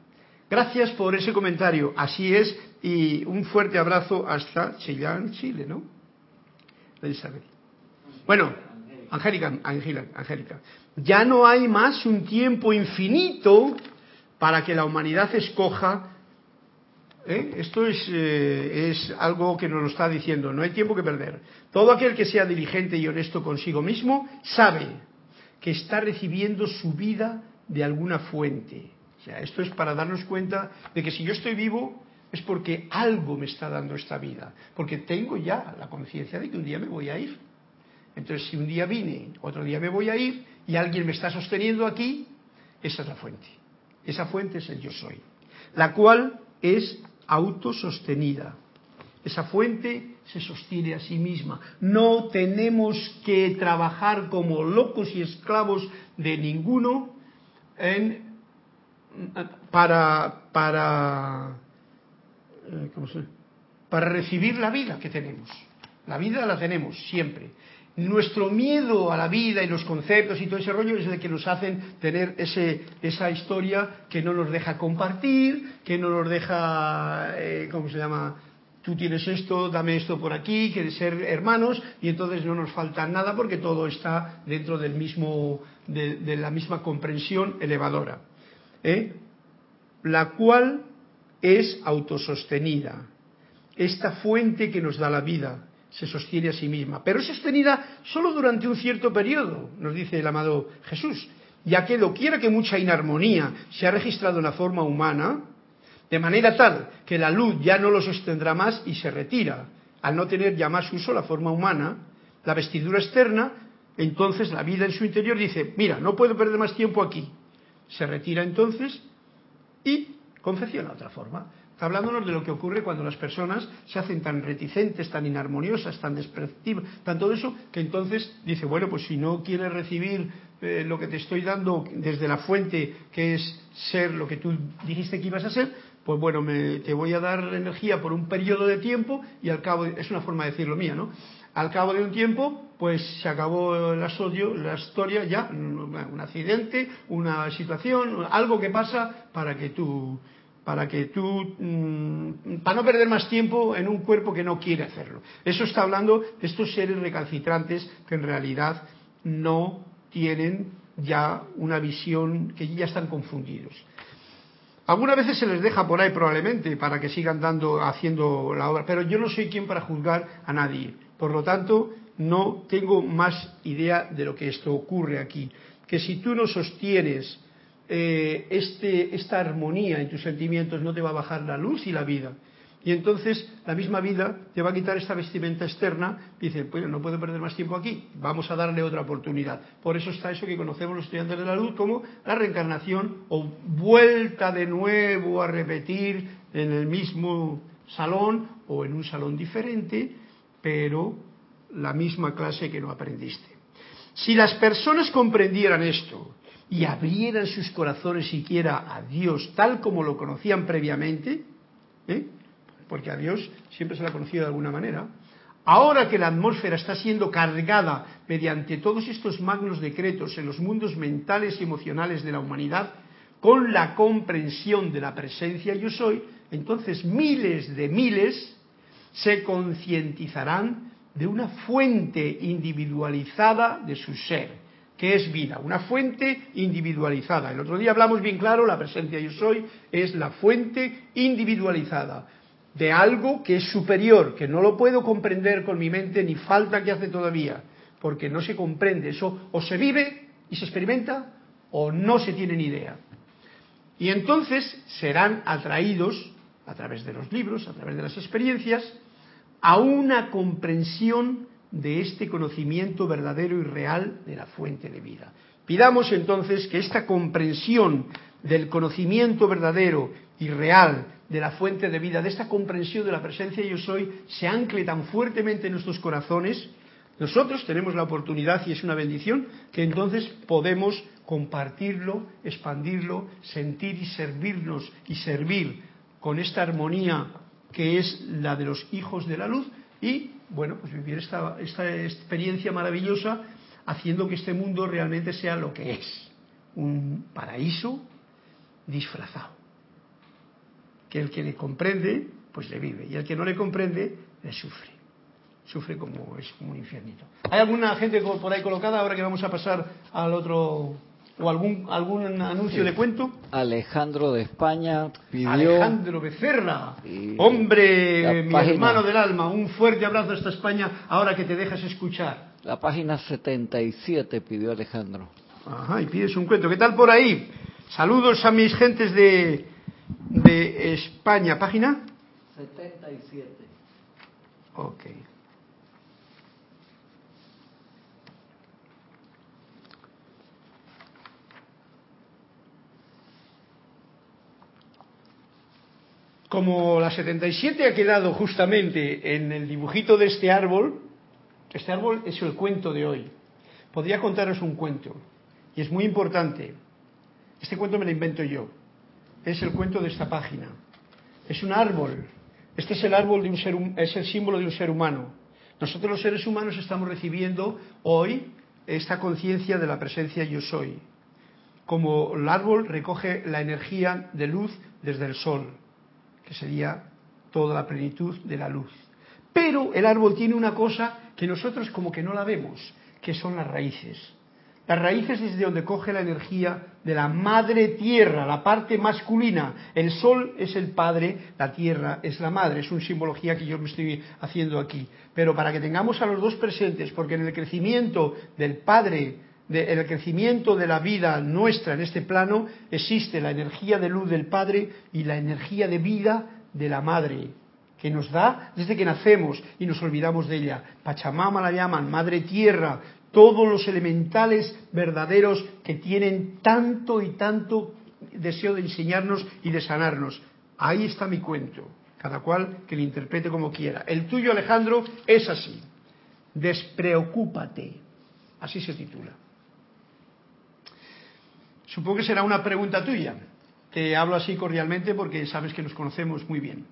Gracias por ese comentario, así es, y un fuerte abrazo hasta Chillán, Chile, ¿no? Elizabeth. Bueno, Angélica, Angélica, Angélica. Ya no hay más un tiempo infinito para que la humanidad escoja. ¿eh? Esto es, eh, es algo que nos lo está diciendo, no hay tiempo que perder. Todo aquel que sea diligente y honesto consigo mismo sabe que está recibiendo su vida de alguna fuente. O sea, esto es para darnos cuenta de que si yo estoy vivo es porque algo me está dando esta vida, porque tengo ya la conciencia de que un día me voy a ir. Entonces, si un día vine, otro día me voy a ir y alguien me está sosteniendo aquí, esa es la fuente. Esa fuente es el yo soy, la cual es autosostenida. Esa fuente se sostiene a sí misma. No tenemos que trabajar como locos y esclavos de ninguno en, para, para, eh, ¿cómo se- para recibir la vida que tenemos. La vida la tenemos siempre. Nuestro miedo a la vida y los conceptos y todo ese rollo es el que nos hacen tener ese, esa historia que no nos deja compartir, que no nos deja, eh, ¿cómo se llama? Tú tienes esto, dame esto por aquí, quieres ser hermanos y entonces no nos falta nada porque todo está dentro del mismo, de, de la misma comprensión elevadora. ¿Eh? La cual es autosostenida. Esta fuente que nos da la vida se sostiene a sí misma, pero es sostenida solo durante un cierto periodo, nos dice el amado Jesús, ya que doquiera que mucha inarmonía se ha registrado en la forma humana, de manera tal que la luz ya no lo sostendrá más y se retira, al no tener ya más uso la forma humana, la vestidura externa, entonces la vida en su interior dice, mira, no puedo perder más tiempo aquí. Se retira entonces y confecciona otra forma. Está hablándonos de lo que ocurre cuando las personas se hacen tan reticentes, tan inarmoniosas, tan despreciativas, tan todo eso, que entonces dice, bueno, pues si no quieres recibir eh, lo que te estoy dando desde la fuente, que es ser lo que tú dijiste que ibas a ser, pues bueno, me, te voy a dar energía por un periodo de tiempo y al cabo, es una forma de decirlo mía, ¿no? Al cabo de un tiempo, pues se acabó asodio, la historia ya, un accidente, una situación, algo que pasa para que tú para que tú, mm, para no perder más tiempo en un cuerpo que no quiere hacerlo. Eso está hablando de estos seres recalcitrantes que en realidad no tienen ya una visión, que ya están confundidos. Algunas veces se les deja por ahí probablemente para que sigan dando, haciendo la obra, pero yo no soy quien para juzgar a nadie. Por lo tanto, no tengo más idea de lo que esto ocurre aquí. Que si tú no sostienes eh, este, esta armonía en tus sentimientos, no te va a bajar la luz y la vida. Y entonces la misma vida te va a quitar esta vestimenta externa dice, pues no puedo perder más tiempo aquí, vamos a darle otra oportunidad. Por eso está eso que conocemos los estudiantes de la luz como la reencarnación o vuelta de nuevo a repetir en el mismo salón o en un salón diferente, pero la misma clase que no aprendiste. Si las personas comprendieran esto y abrieran sus corazones siquiera a Dios tal como lo conocían previamente, ¿eh? porque a Dios siempre se la ha conocido de alguna manera, ahora que la atmósfera está siendo cargada mediante todos estos magnos decretos en los mundos mentales y emocionales de la humanidad, con la comprensión de la presencia yo soy, entonces miles de miles se concientizarán de una fuente individualizada de su ser, que es vida, una fuente individualizada. El otro día hablamos bien claro, la presencia yo soy es la fuente individualizada de algo que es superior, que no lo puedo comprender con mi mente ni falta que hace todavía, porque no se comprende. Eso o se vive y se experimenta o no se tiene ni idea. Y entonces serán atraídos a través de los libros, a través de las experiencias, a una comprensión de este conocimiento verdadero y real de la fuente de vida. Pidamos entonces que esta comprensión del conocimiento verdadero y real de la fuente de vida, de esta comprensión de la presencia yo soy, se ancle tan fuertemente en nuestros corazones, nosotros tenemos la oportunidad, y es una bendición, que entonces podemos compartirlo, expandirlo, sentir y servirnos y servir con esta armonía que es la de los hijos de la luz, y, bueno, pues vivir esta, esta experiencia maravillosa haciendo que este mundo realmente sea lo que es, un paraíso disfrazado. Que el que le comprende, pues le vive, y el que no le comprende, le sufre. Sufre como es como un infiernito. ¿Hay alguna gente por ahí colocada ahora que vamos a pasar al otro o algún algún anuncio de cuento? Alejandro de España pidió Alejandro Becerra, Y hombre, mi página. hermano del alma, un fuerte abrazo hasta España ahora que te dejas escuchar. la página 77 pidió Alejandro. Ajá, y pides un cuento. ¿Qué tal por ahí? Saludos a mis gentes de, de España. ¿Página? 77. Ok. Como la 77 ha quedado justamente en el dibujito de este árbol, este árbol es el cuento de hoy. Podría contaros un cuento, y es muy importante. Este cuento me lo invento yo. Es el cuento de esta página. Es un árbol. Este es el árbol de un ser, es el símbolo de un ser humano. Nosotros los seres humanos estamos recibiendo hoy esta conciencia de la presencia yo soy. Como el árbol recoge la energía de luz desde el sol, que sería toda la plenitud de la luz. Pero el árbol tiene una cosa que nosotros como que no la vemos, que son las raíces. Las raíces es de donde coge la energía de la madre tierra, la parte masculina. El sol es el padre, la tierra es la madre. Es una simbología que yo me estoy haciendo aquí. Pero para que tengamos a los dos presentes, porque en el crecimiento del padre, en el crecimiento de la vida nuestra en este plano, existe la energía de luz del padre y la energía de vida de la madre que nos da desde que nacemos y nos olvidamos de ella. Pachamama la llaman, Madre Tierra, todos los elementales verdaderos que tienen tanto y tanto deseo de enseñarnos y de sanarnos. Ahí está mi cuento, cada cual que lo interprete como quiera. El tuyo, Alejandro, es así. Despreocúpate. Así se titula. Supongo que será una pregunta tuya. Te hablo así cordialmente porque sabes que nos conocemos muy bien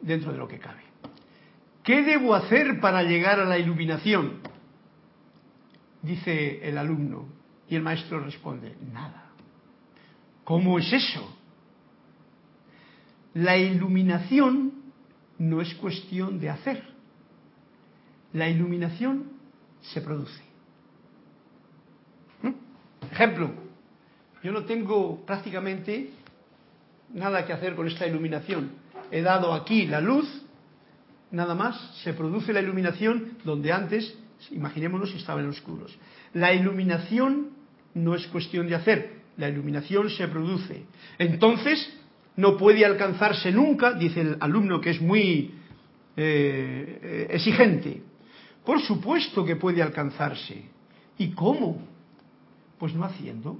dentro de lo que cabe. ¿Qué debo hacer para llegar a la iluminación? Dice el alumno y el maestro responde, nada. ¿Cómo es eso? La iluminación no es cuestión de hacer. La iluminación se produce. ¿Mm? Ejemplo, yo no tengo prácticamente nada que hacer con esta iluminación. He dado aquí la luz, nada más, se produce la iluminación donde antes, imaginémonos, estaban oscuros. La iluminación no es cuestión de hacer, la iluminación se produce. Entonces, no puede alcanzarse nunca, dice el alumno que es muy eh, eh, exigente. Por supuesto que puede alcanzarse. ¿Y cómo? Pues no haciendo.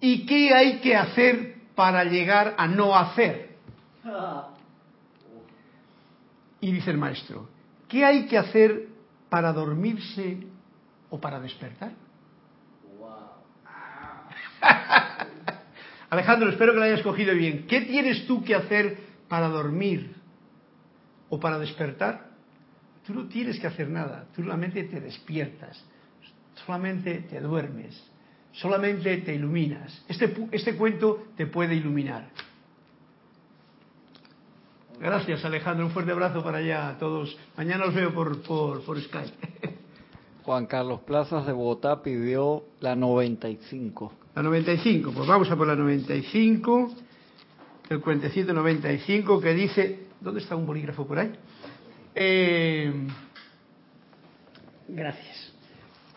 ¿Y qué hay que hacer para llegar a no hacer? Y dice el maestro, ¿qué hay que hacer para dormirse o para despertar? Alejandro, espero que lo hayas cogido bien. ¿Qué tienes tú que hacer para dormir o para despertar? Tú no tienes que hacer nada, tú solamente te despiertas, solamente te duermes, solamente te iluminas. Este, este cuento te puede iluminar. Gracias Alejandro, un fuerte abrazo para allá a todos. Mañana os veo por, por, por Skype. Juan Carlos Plazas de Bogotá pidió la 95. La 95, pues vamos a por la 95, el cuentecito 95 que dice, ¿dónde está un bolígrafo por ahí? Eh, gracias,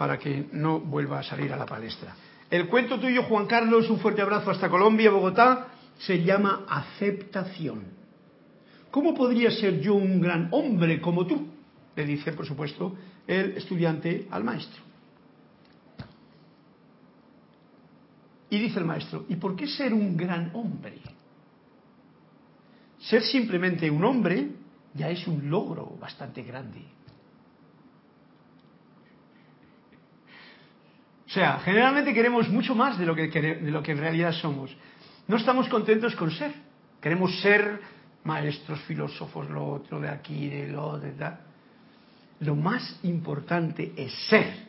para que no vuelva a salir a la palestra. El cuento tuyo, Juan Carlos, un fuerte abrazo hasta Colombia, Bogotá, se llama Aceptación. ¿Cómo podría ser yo un gran hombre como tú? Le dice, por supuesto, el estudiante al maestro. Y dice el maestro, ¿y por qué ser un gran hombre? Ser simplemente un hombre ya es un logro bastante grande. O sea, generalmente queremos mucho más de lo que, de lo que en realidad somos. No estamos contentos con ser. Queremos ser maestros, filósofos, lo otro, de aquí, de lo de tal. Lo más importante es ser.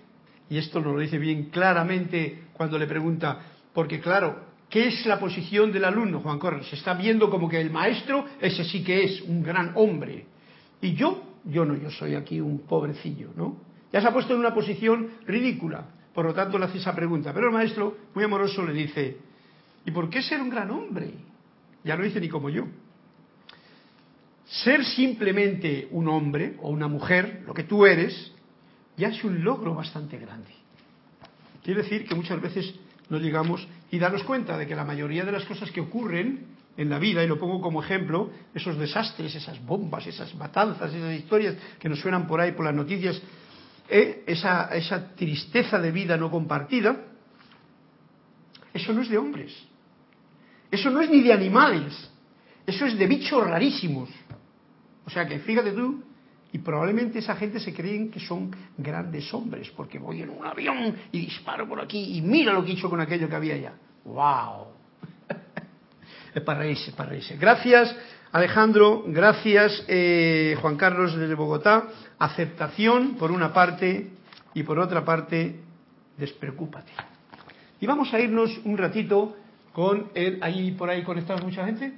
Y esto lo dice bien claramente cuando le pregunta, porque claro, ¿qué es la posición del alumno, Juan Corres? Se está viendo como que el maestro, ese sí que es un gran hombre. Y yo, yo no, yo soy aquí un pobrecillo, ¿no? Ya se ha puesto en una posición ridícula. Por lo tanto, le hace esa pregunta. Pero el maestro, muy amoroso, le dice, ¿y por qué ser un gran hombre? Ya no dice ni como yo. Ser simplemente un hombre o una mujer, lo que tú eres, ya es un logro bastante grande. Quiere decir que muchas veces no llegamos y darnos cuenta de que la mayoría de las cosas que ocurren en la vida, y lo pongo como ejemplo, esos desastres, esas bombas, esas matanzas, esas historias que nos suenan por ahí por las noticias, eh, esa, esa tristeza de vida no compartida, eso no es de hombres, eso no es ni de animales, eso es de bichos rarísimos. O sea que fíjate tú, y probablemente esa gente se creen que son grandes hombres, porque voy en un avión y disparo por aquí y mira lo que hecho con aquello que había allá. ¡Wow! para reírse, para reírse. Gracias, Alejandro, gracias, eh, Juan Carlos desde Bogotá. Aceptación, por una parte, y por otra parte, despreocúpate. Y vamos a irnos un ratito con el. ¿Ahí por ahí conectados mucha gente?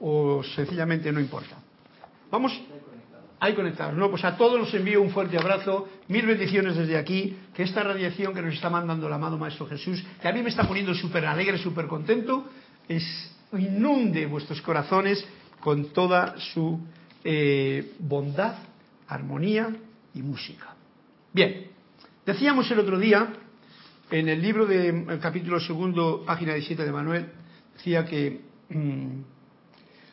¿O sencillamente no importa? Vamos. Hay conectados. No, pues a todos los envío un fuerte abrazo, mil bendiciones desde aquí, que esta radiación que nos está mandando el amado Maestro Jesús, que a mí me está poniendo súper alegre, súper contento, es, inunde vuestros corazones con toda su eh, bondad, armonía y música. Bien, decíamos el otro día, en el libro del capítulo segundo, página 17 de Manuel, decía que mm,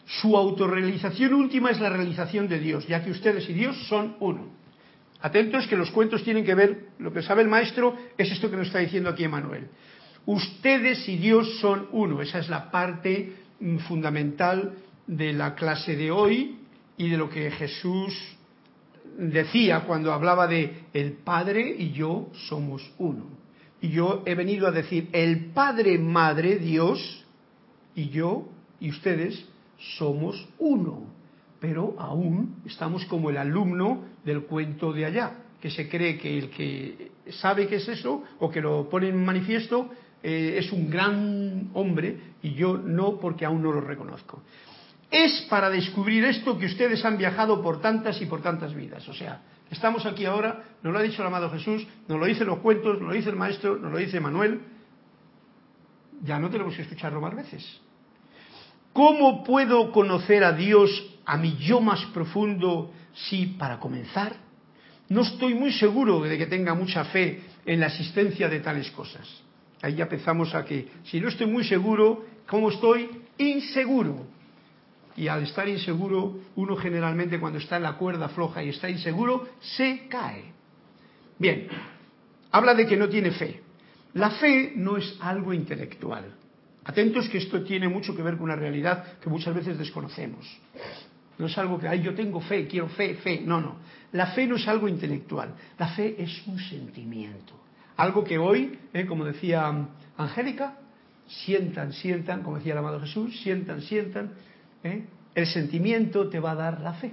su autorrealización última es la realización de Dios, ya que ustedes y Dios son uno. Atentos que los cuentos tienen que ver, lo que sabe el maestro es esto que nos está diciendo aquí Emanuel. Ustedes y Dios son uno, esa es la parte mm, fundamental de la clase de hoy y de lo que Jesús decía cuando hablaba de el Padre y yo somos uno. Y yo he venido a decir el Padre, Madre, Dios y yo y ustedes somos uno, pero aún estamos como el alumno del cuento de allá, que se cree que el que sabe qué es eso o que lo pone en manifiesto eh, es un gran hombre y yo no porque aún no lo reconozco. Es para descubrir esto que ustedes han viajado por tantas y por tantas vidas. O sea, estamos aquí ahora, nos lo ha dicho el amado Jesús, nos lo dicen los cuentos, nos lo dice el maestro, nos lo dice Manuel. Ya no tenemos que escucharlo más veces. ¿Cómo puedo conocer a Dios, a mi yo más profundo, si, para comenzar, no estoy muy seguro de que tenga mucha fe en la existencia de tales cosas? Ahí ya empezamos a que, si no estoy muy seguro, ¿cómo estoy? Inseguro. Y al estar inseguro, uno generalmente cuando está en la cuerda floja y está inseguro, se cae. Bien, habla de que no tiene fe. La fe no es algo intelectual. Atentos que esto tiene mucho que ver con una realidad que muchas veces desconocemos. No es algo que, ay, yo tengo fe, quiero fe, fe. No, no. La fe no es algo intelectual. La fe es un sentimiento. Algo que hoy, eh, como decía Angélica, sientan, sientan, como decía el amado Jesús, sientan, sientan. Eh, el sentimiento te va a dar la fe.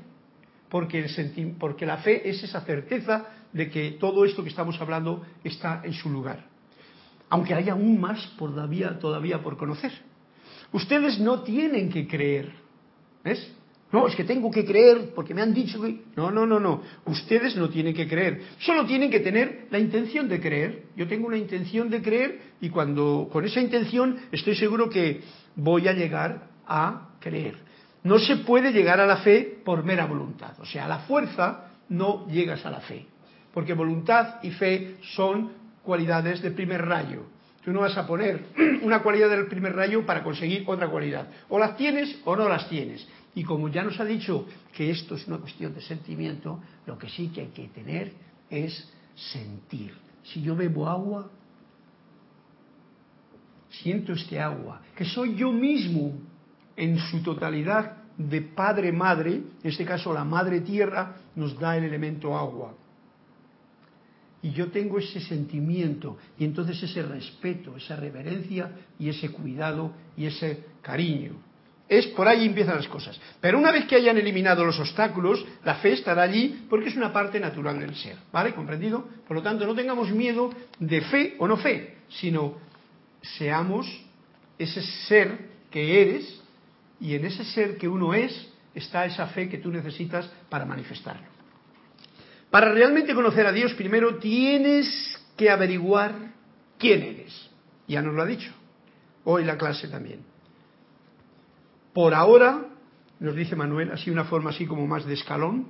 Porque, el porque la fe es esa certeza de que todo esto que estamos hablando está en su lugar aunque hay aún más todavía, todavía por conocer. Ustedes no tienen que creer. ¿Ves? No, es que tengo que creer porque me han dicho que... No, no, no, no. Ustedes no tienen que creer. Solo tienen que tener la intención de creer. Yo tengo una intención de creer y cuando con esa intención estoy seguro que voy a llegar a creer. No se puede llegar a la fe por mera voluntad. O sea, a la fuerza no llegas a la fe. Porque voluntad y fe son cualidades de primer rayo. Tú no vas a poner una cualidad del primer rayo para conseguir otra cualidad. O las tienes o no las tienes. Y como ya nos ha dicho que esto es una cuestión de sentimiento, lo que sí que hay que tener es sentir. Si yo bebo agua, siento este agua, que soy yo mismo en su totalidad de padre-madre, en este caso la madre tierra nos da el elemento agua y yo tengo ese sentimiento y entonces ese respeto, esa reverencia y ese cuidado y ese cariño. es por ahí empiezan las cosas. Pero una vez que hayan eliminado los obstáculos, la fe estará allí porque es una parte natural del ser. ¿Vale? ¿Comprendido? Por lo tanto, no tengamos miedo de fe o no fe, sino seamos ese ser que eres y en ese ser que uno es está esa fe que tú necesitas para manifestarlo. Para realmente conocer a Dios, primero tienes que averiguar quién eres. Ya nos lo ha dicho. Hoy la clase también. Por ahora, nos dice Manuel, así una forma así como más de escalón,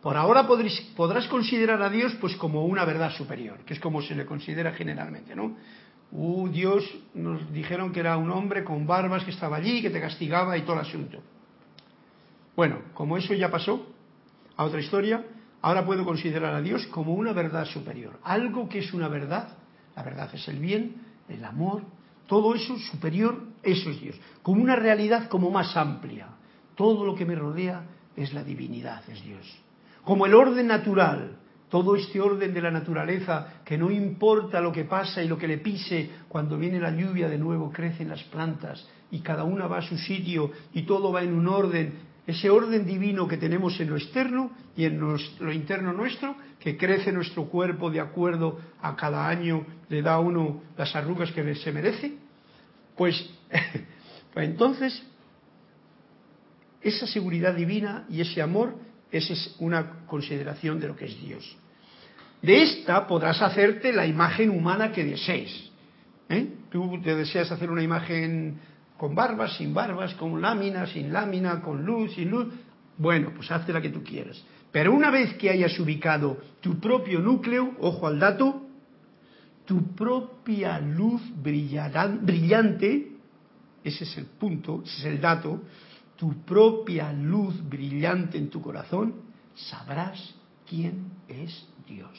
por ahora podrás considerar a Dios pues como una verdad superior, que es como se le considera generalmente, ¿no? Uh, Dios nos dijeron que era un hombre con barbas que estaba allí, que te castigaba y todo el asunto. Bueno, como eso ya pasó a otra historia, ahora puedo considerar a Dios como una verdad superior. Algo que es una verdad, la verdad es el bien, el amor, todo eso superior, eso es Dios. Como una realidad como más amplia. Todo lo que me rodea es la divinidad, es Dios. Como el orden natural, todo este orden de la naturaleza, que no importa lo que pasa y lo que le pise, cuando viene la lluvia de nuevo crecen las plantas y cada una va a su sitio y todo va en un orden ese orden divino que tenemos en lo externo y en lo interno nuestro, que crece nuestro cuerpo de acuerdo a cada año, le da a uno las arrugas que se merece, pues, pues entonces esa seguridad divina y ese amor, esa es una consideración de lo que es Dios. De esta podrás hacerte la imagen humana que desees. ¿eh? Tú te deseas hacer una imagen con barbas, sin barbas, con lámina, sin lámina, con luz, sin luz. Bueno, pues hazte la que tú quieras. Pero una vez que hayas ubicado tu propio núcleo, ojo al dato, tu propia luz brillante, ese es el punto, ese es el dato, tu propia luz brillante en tu corazón, sabrás quién es Dios.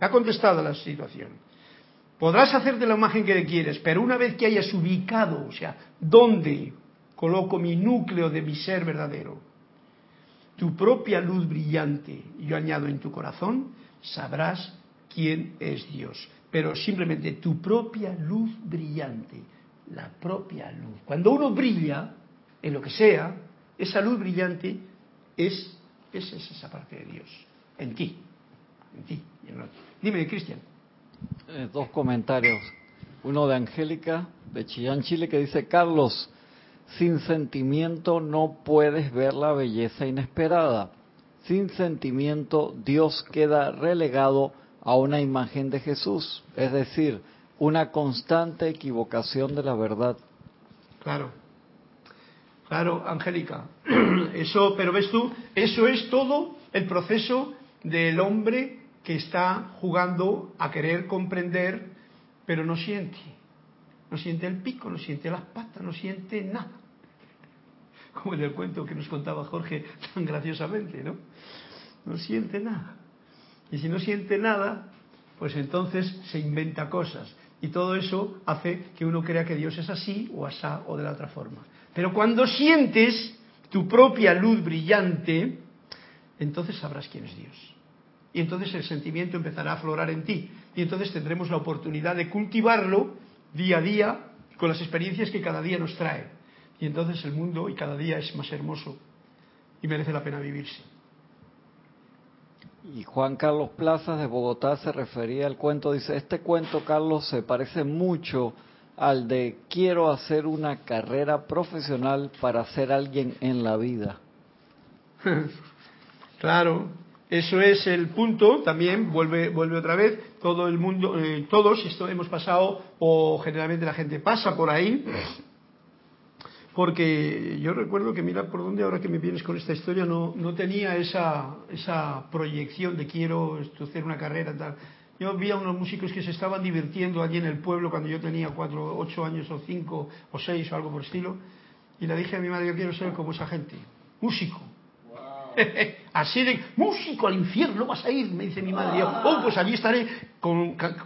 Ha contestado la situación. Podrás hacerte la imagen que quieres, pero una vez que hayas ubicado, o sea, ¿dónde coloco mi núcleo de mi ser verdadero? Tu propia luz brillante, yo añado en tu corazón, sabrás quién es Dios. Pero simplemente tu propia luz brillante, la propia luz. Cuando uno brilla, en lo que sea, esa luz brillante es, es, esa parte de Dios, en ti, en ti. Dime, Cristian. Eh, dos comentarios. Uno de Angélica, de Chillán, Chile, que dice, Carlos, sin sentimiento no puedes ver la belleza inesperada. Sin sentimiento Dios queda relegado a una imagen de Jesús, es decir, una constante equivocación de la verdad. Claro, claro, Angélica. Eso, pero ves tú, eso es todo el proceso del hombre que está jugando a querer comprender, pero no siente. No siente el pico, no siente las patas, no siente nada. Como en el cuento que nos contaba Jorge tan graciosamente, ¿no? No siente nada. Y si no siente nada, pues entonces se inventa cosas. Y todo eso hace que uno crea que Dios es así o asá o de la otra forma. Pero cuando sientes tu propia luz brillante, entonces sabrás quién es Dios. Y entonces el sentimiento empezará a aflorar en ti. Y entonces tendremos la oportunidad de cultivarlo día a día con las experiencias que cada día nos trae. Y entonces el mundo y cada día es más hermoso y merece la pena vivirse. Y Juan Carlos Plazas de Bogotá se refería al cuento, dice, este cuento, Carlos, se parece mucho al de quiero hacer una carrera profesional para ser alguien en la vida. claro, eso es el punto, también vuelve, vuelve otra vez, todo el mundo, eh, todos esto hemos pasado, o generalmente la gente pasa por ahí, porque yo recuerdo que mira por dónde ahora que me vienes con esta historia no, no tenía esa, esa proyección de quiero hacer una carrera tal. Yo vi a unos músicos que se estaban divirtiendo allí en el pueblo cuando yo tenía cuatro, ocho años o cinco o seis o algo por estilo, y le dije a mi madre yo quiero ser como esa gente, músico. Así de músico al infierno vas a ir, me dice mi madre. Yo, oh, pues allí estaré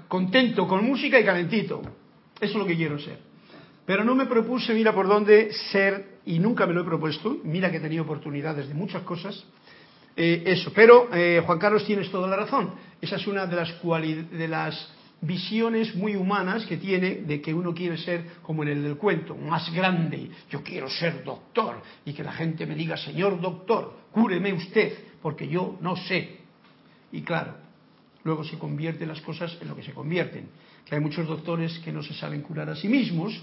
contento con música y calentito. Eso es lo que quiero ser. Pero no me propuse, mira por dónde ser, y nunca me lo he propuesto. Mira que he tenido oportunidades de muchas cosas. Eh, eso, pero eh, Juan Carlos tienes toda la razón. Esa es una de las, de las visiones muy humanas que tiene de que uno quiere ser como en el del cuento, más grande. Yo quiero ser doctor y que la gente me diga, señor doctor, cúreme usted, porque yo no sé. Y claro, luego se convierten las cosas en lo que se convierten. Que hay muchos doctores que no se saben curar a sí mismos,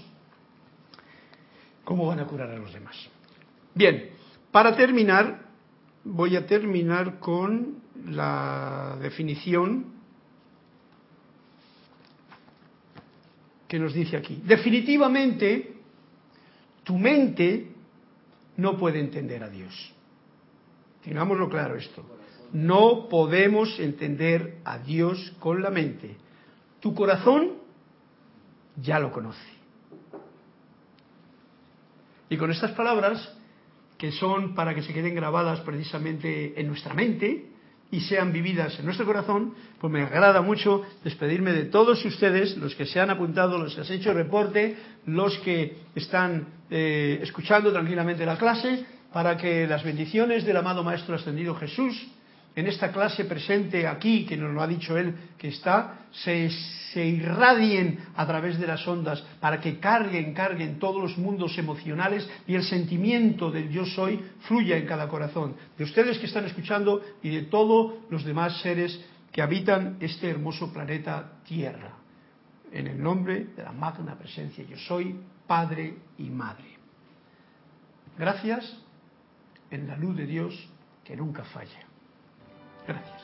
¿cómo van a curar a los demás? Bien, para terminar, voy a terminar con la definición que nos dice aquí. Definitivamente, tu mente no puede entender a Dios. Tengámoslo claro esto. No podemos entender a Dios con la mente. Tu corazón ya lo conoce. Y con estas palabras, que son para que se queden grabadas precisamente en nuestra mente, y sean vividas en nuestro corazón, pues me agrada mucho despedirme de todos ustedes, los que se han apuntado, los que han hecho reporte, los que están eh, escuchando tranquilamente la clase, para que las bendiciones del amado Maestro Ascendido Jesús, en esta clase presente aquí, que nos lo ha dicho él que está, se, irradien a través de las ondas para que carguen, carguen todos los mundos emocionales y el sentimiento del yo soy fluya en cada corazón, de ustedes que están escuchando y de todos los demás seres que habitan este hermoso planeta Tierra. En el nombre de la magna presencia yo soy, Padre y Madre. Gracias en la luz de Dios que nunca falla. Gracias.